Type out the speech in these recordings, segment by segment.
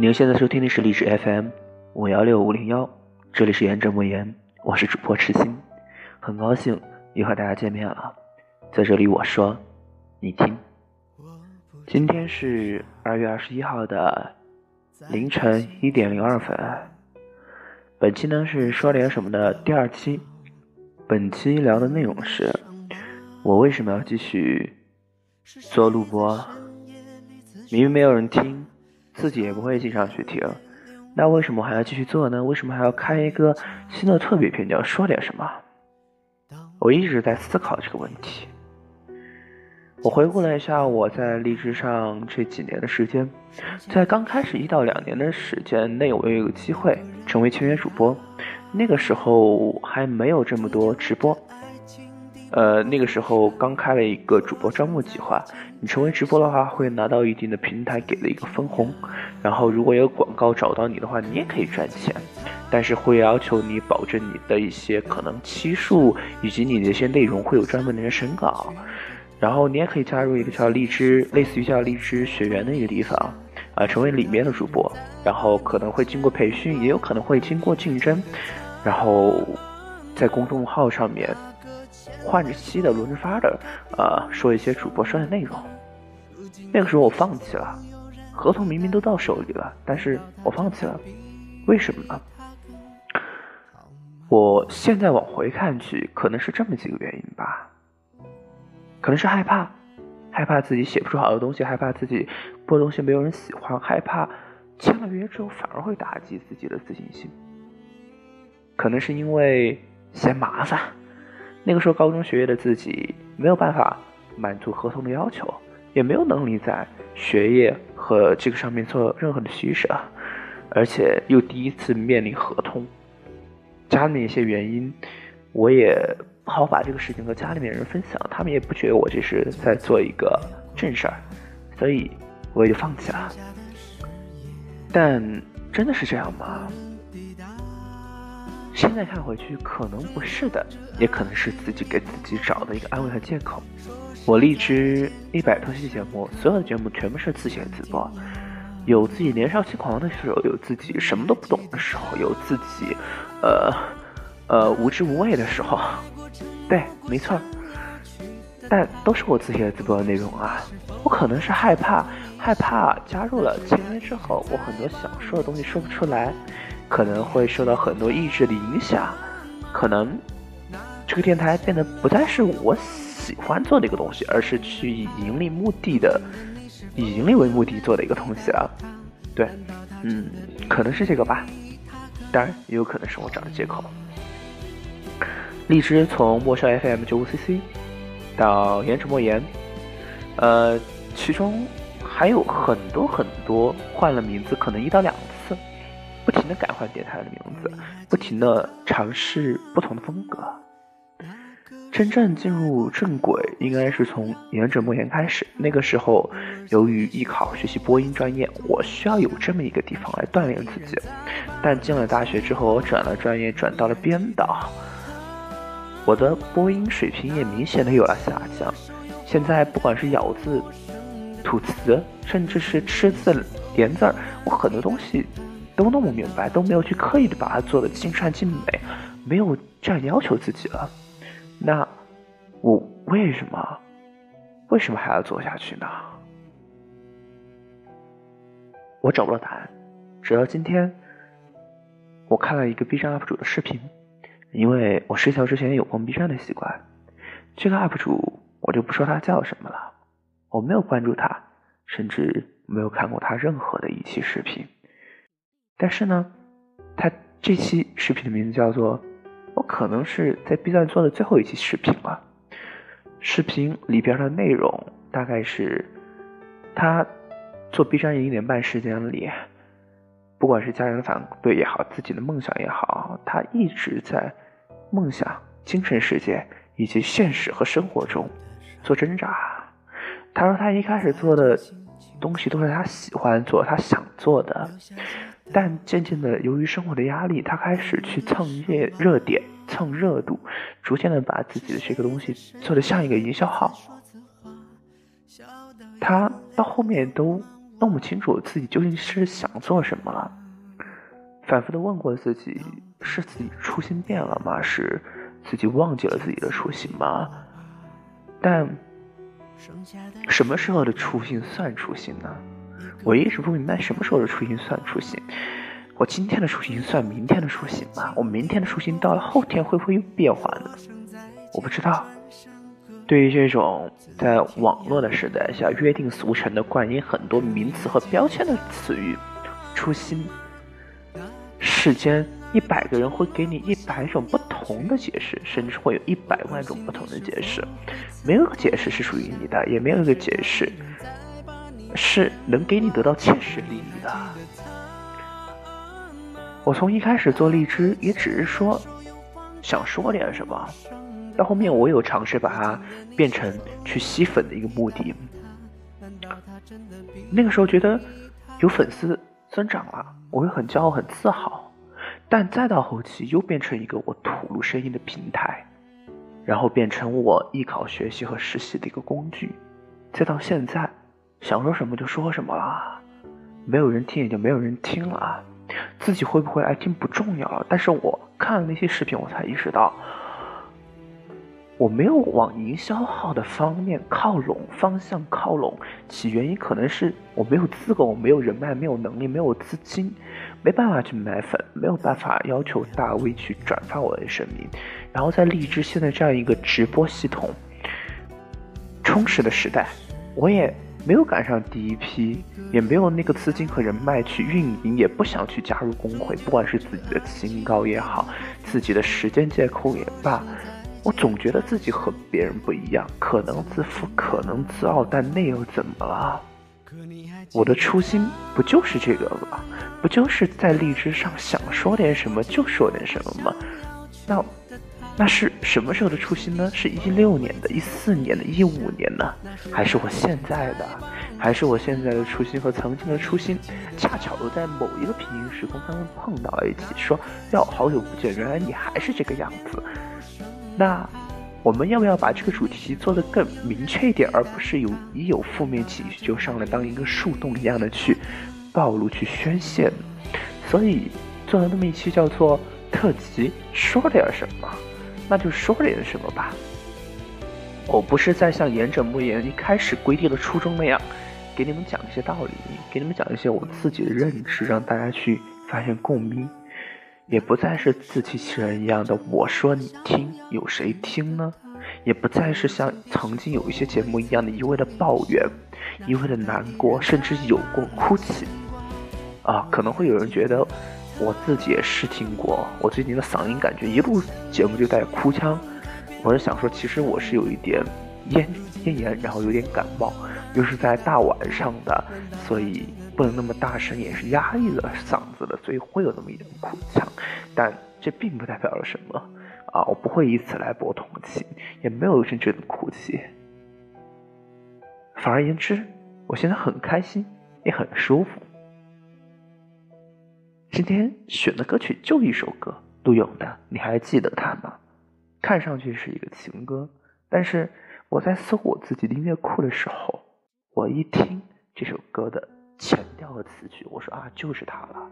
您现在收听的是励志 FM 五幺六五零幺，这里是言者莫言，我是主播痴心，很高兴又和大家见面了。在这里我说，你听。今天是二月二十一号的凌晨一点零二分。本期呢是说点什么的第二期。本期聊的内容是，我为什么要继续做录播？明明没有人听。自己也不会经常去听，那为什么还要继续做呢？为什么还要开一个新的特别篇叫说点什么？我一直在思考这个问题。我回顾了一下我在荔枝上这几年的时间，在刚开始一到两年的时间内，我有一个机会成为签约主播，那个时候还没有这么多直播。呃，那个时候刚开了一个主播招募计划，你成为直播的话，会拿到一定的平台给的一个分红，然后如果有广告找到你的话，你也可以赚钱，但是会要求你保证你的一些可能期数以及你的一些内容会有专门的人审稿，然后你也可以加入一个叫荔枝，类似于叫荔枝学员的一个地方，啊，成为里面的主播，然后可能会经过培训，也有可能会经过竞争，然后在公众号上面。换着期的轮着发的，呃，说一些主播说的内容。那个时候我放弃了，合同明明都到手里了，但是我放弃了，为什么呢？我现在往回看去，可能是这么几个原因吧。可能是害怕，害怕自己写不出好的东西，害怕自己播东西没有人喜欢，害怕签了约之后反而会打击自己的自信心。可能是因为嫌麻烦。那个时候，高中学业的自己没有办法满足合同的要求，也没有能力在学业和这个上面做任何的取舍，而且又第一次面临合同，家里面一些原因，我也不好把这个事情和家里面人分享，他们也不觉得我这是在做一个正事儿，所以我也就放弃了。但真的是这样吗？现在看回去，可能不是的，也可能是自己给自己找的一个安慰和借口。我荔枝一百多期节目，所有的节目全部是自写自播，有自己年少轻狂的时候，有自己什么都不懂的时候，有自己，呃，呃无知无畏的时候。对，没错，但都是我自写自播的内容啊。我可能是害怕，害怕加入了签约之后，我很多想说的东西说不出来。可能会受到很多意志的影响，可能这个电台变得不再是我喜欢做的一个东西，而是去以盈利目的的，以盈利为目的做的一个东西了。对，嗯，可能是这个吧，当然也有可能是我找的借口。荔枝从陌上 FM 九五 CC 到言之莫言，呃，其中还有很多很多换了名字，可能一到两。不停的改换电台的名字，不停的尝试不同的风格。真正进入正轨，应该是从言者莫言开始。那个时候，由于艺考学习播音专业，我需要有这么一个地方来锻炼自己。但进了大学之后，我转了专业，转到了编导，我的播音水平也明显的有了下降。现在不管是咬字、吐词，甚至是吃字、连字儿，我很多东西。都弄不明白，都没有去刻意的把它做的尽善尽美，没有这样要求自己了。那我为什么，为什么还要做下去呢？我找不到答案。直到今天，我看了一个 B 站 UP 主的视频，因为我睡觉之前有逛 B 站的习惯。这个 UP 主我就不说他叫什么了，我没有关注他，甚至没有看过他任何的一期视频。但是呢，他这期视频的名字叫做“我可能是在 B 站做的最后一期视频了”。视频里边的内容大概是，他做 B 站一年半时间里，不管是家人的反对也好，自己的梦想也好，他一直在梦想、精神世界以及现实和生活中做挣扎。他说他一开始做的东西都是他喜欢做、他想做的。但渐渐的，由于生活的压力，他开始去蹭热热点、蹭热度，逐渐的把自己的这个东西做的像一个营销号。他到后面都弄不清楚自己究竟是想做什么了。反复的问过自己：是自己初心变了吗？是自己忘记了自己的初心吗？但什么时候的初心算初心呢？我一直不明白什么时候的初心算初心。我今天的初心算明天的初心吗？我明天的初心到了后天会不会有变化呢？我不知道。对于这种在网络的时代下约定俗成的冠以很多名词和标签的词语，初心，世间一百个人会给你一百种不同的解释，甚至会有一百万种不同的解释，没有个解释是属于你的，也没有一个解释是能给你得到切实利益的。我从一开始做荔枝，也只是说想说点什么。到后面，我有尝试把它变成去吸粉的一个目的。那个时候觉得有粉丝增长了，我会很骄傲、很自豪。但再到后期，又变成一个我吐露声音的平台，然后变成我艺考学习和实习的一个工具。再到现在，想说什么就说什么了，没有人听也就没有人听了，自己会不会爱听不重要了。但是我看了那些视频，我才意识到。我没有往营销号的方面靠拢，方向靠拢，其原因可能是我没有资格，我没有人脉，没有能力，没有资金，没办法去买粉，没有办法要求大 V 去转发我的声明。然后在荔枝现在这样一个直播系统充实的时代，我也没有赶上第一批，也没有那个资金和人脉去运营，也不想去加入工会，不管是自己的清高也好，自己的时间借口也罢。我总觉得自己和别人不一样，可能自负，可能自傲，但那又怎么了？我的初心不就是这个吗？不就是在荔枝上想说点什么就说点什么吗？那那是什么时候的初心呢？是一六年的、一四年的、一五年呢？还是我现在的？还是我现在的初心和曾经的初心恰巧又在某一个平行时空当中碰到了一起？说哟，好久不见，原来你还是这个样子。那我们要不要把这个主题做得更明确一点，而不是有一有负面情绪就上来当一个树洞一样的去暴露、去宣泄？所以做了那么一期叫做特辑，说点什么，那就说点什么吧。我不是在像言者莫言一开始规定的初衷那样，给你们讲一些道理，给你们讲一些我自己的认知，让大家去发现共鸣。也不再是自欺欺人一样的，我说你听，有谁听呢？也不再是像曾经有一些节目一样的，一味的抱怨，一味的难过，甚至有过哭泣。啊，可能会有人觉得，我自己也试听过，我最近的嗓音感觉一录节目就带哭腔。我是想说，其实我是有一点咽咽炎，然后有点感冒，又是在大晚上的，所以。不能那么大声，也是压抑了嗓子的，所以会有那么一点哭腔，但这并不代表了什么啊！我不会以此来博同情，也没有真正的哭泣。反而言之，我现在很开心，也很舒服。今天选的歌曲就一首歌，陆勇的，你还记得他吗？看上去是一个情歌，但是我在搜我自己的音乐库的时候，我一听这首歌的。前调的词曲，我说啊，就是他了，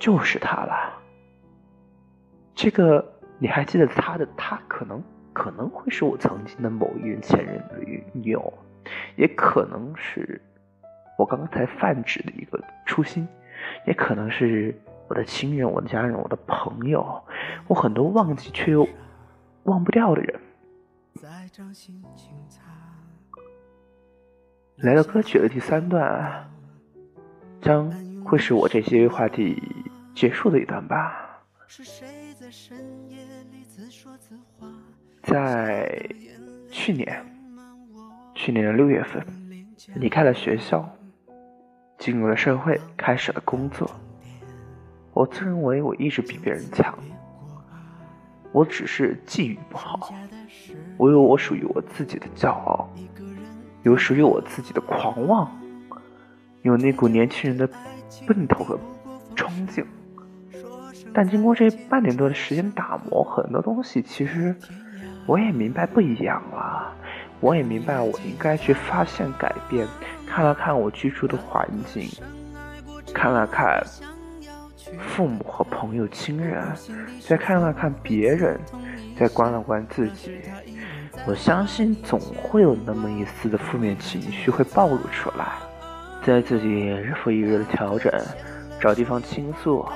就是他了。这个你还记得他的？他可能可能会是我曾经的某一任前任的女友，也可能是我刚才泛指的一个初心，也可能是我的亲人、我的家人、我的朋友，我很多忘记却又忘不掉的人。来到歌曲的第三段。将会是我这些话题结束的一段吧。在去年，去年的六月份，离开了学校，进入了社会，开始了工作。我自认为我一直比别人强，我只是际遇不好。我有我属于我自己的骄傲，有属于我自己的狂妄。有那股年轻人的奔头和冲劲，但经过这半年多的时间打磨，很多东西其实我也明白不一样了。我也明白我应该去发现改变。看了看我居住的环境，看了看父母和朋友亲人，再看了看别人，再观了观自己。我相信总会有那么一丝的负面情绪会暴露出来，在自己日复一日的调整，找地方倾诉，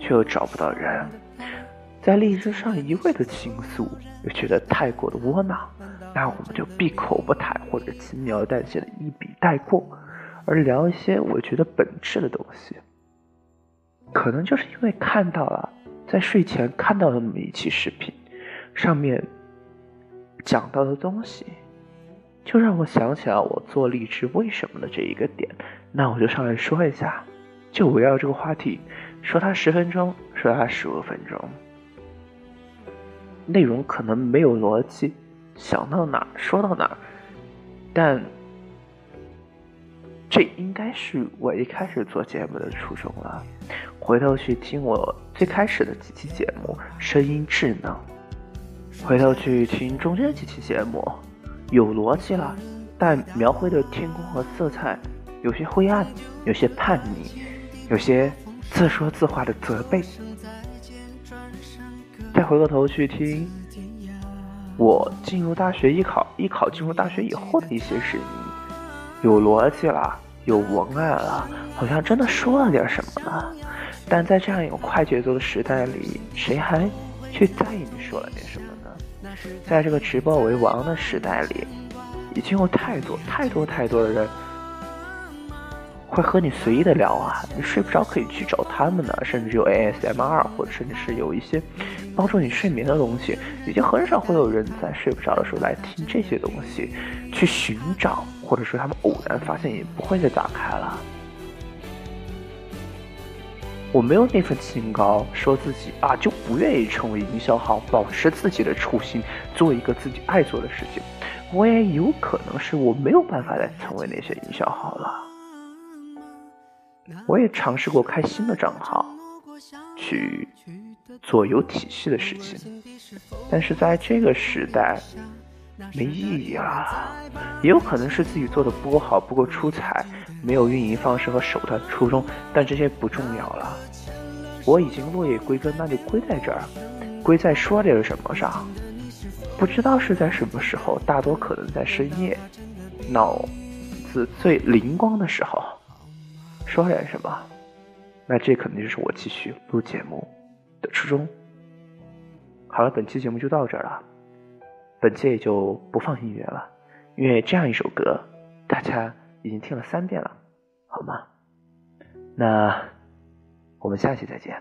却又找不到人。在荔枝上一味的倾诉，又觉得太过的窝囊，那我们就闭口不谈，或者轻描淡写的一笔带过，而聊一些我觉得本质的东西。可能就是因为看到了，在睡前看到那么一期视频，上面讲到的东西，就让我想起了我做荔枝为什么的这一个点。那我就上来说一下，就围绕这个话题，说它十分钟，说它十五分钟。内容可能没有逻辑，想到哪说到哪，但这应该是我一开始做节目的初衷了。回头去听我最开始的几期节目，声音智能；回头去听中间几期节目，有逻辑了，但描绘的天空和色彩有些灰暗，有些叛逆，有些自说自话的责备。再回过头去听我进入大学艺考、艺考进入大学以后的一些事情，有逻辑了，有文案了，好像真的说了点什么呢？但在这样一个快节奏的时代里，谁还去在意你说了点什么呢？在这个直播为王的时代里，已经有太多太多太多的人。会和你随意的聊啊，你睡不着可以去找他们呢，甚至有 ASMR 或者甚至是有一些帮助你睡眠的东西，已经很少会有人在睡不着的时候来听这些东西，去寻找，或者说他们偶然发现也不会再打开了。我没有那份清高，说自己啊就不愿意成为营销号，保持自己的初心，做一个自己爱做的事情。我也有可能是我没有办法再成为那些营销号了。我也尝试过开新的账号，去做有体系的事情，但是在这个时代没意义了。也有可能是自己做的不够好，不够出彩，没有运营方式和手段初衷，但这些不重要了。我已经落叶归根，那就归在这儿，归在说点什么上。不知道是在什么时候，大多可能在深夜，脑子最灵光的时候。说点什么？那这肯定就是我继续录节目的初衷。好了，本期节目就到这儿了，本期也就不放音乐了，因为这样一首歌大家已经听了三遍了，好吗？那我们下期再见。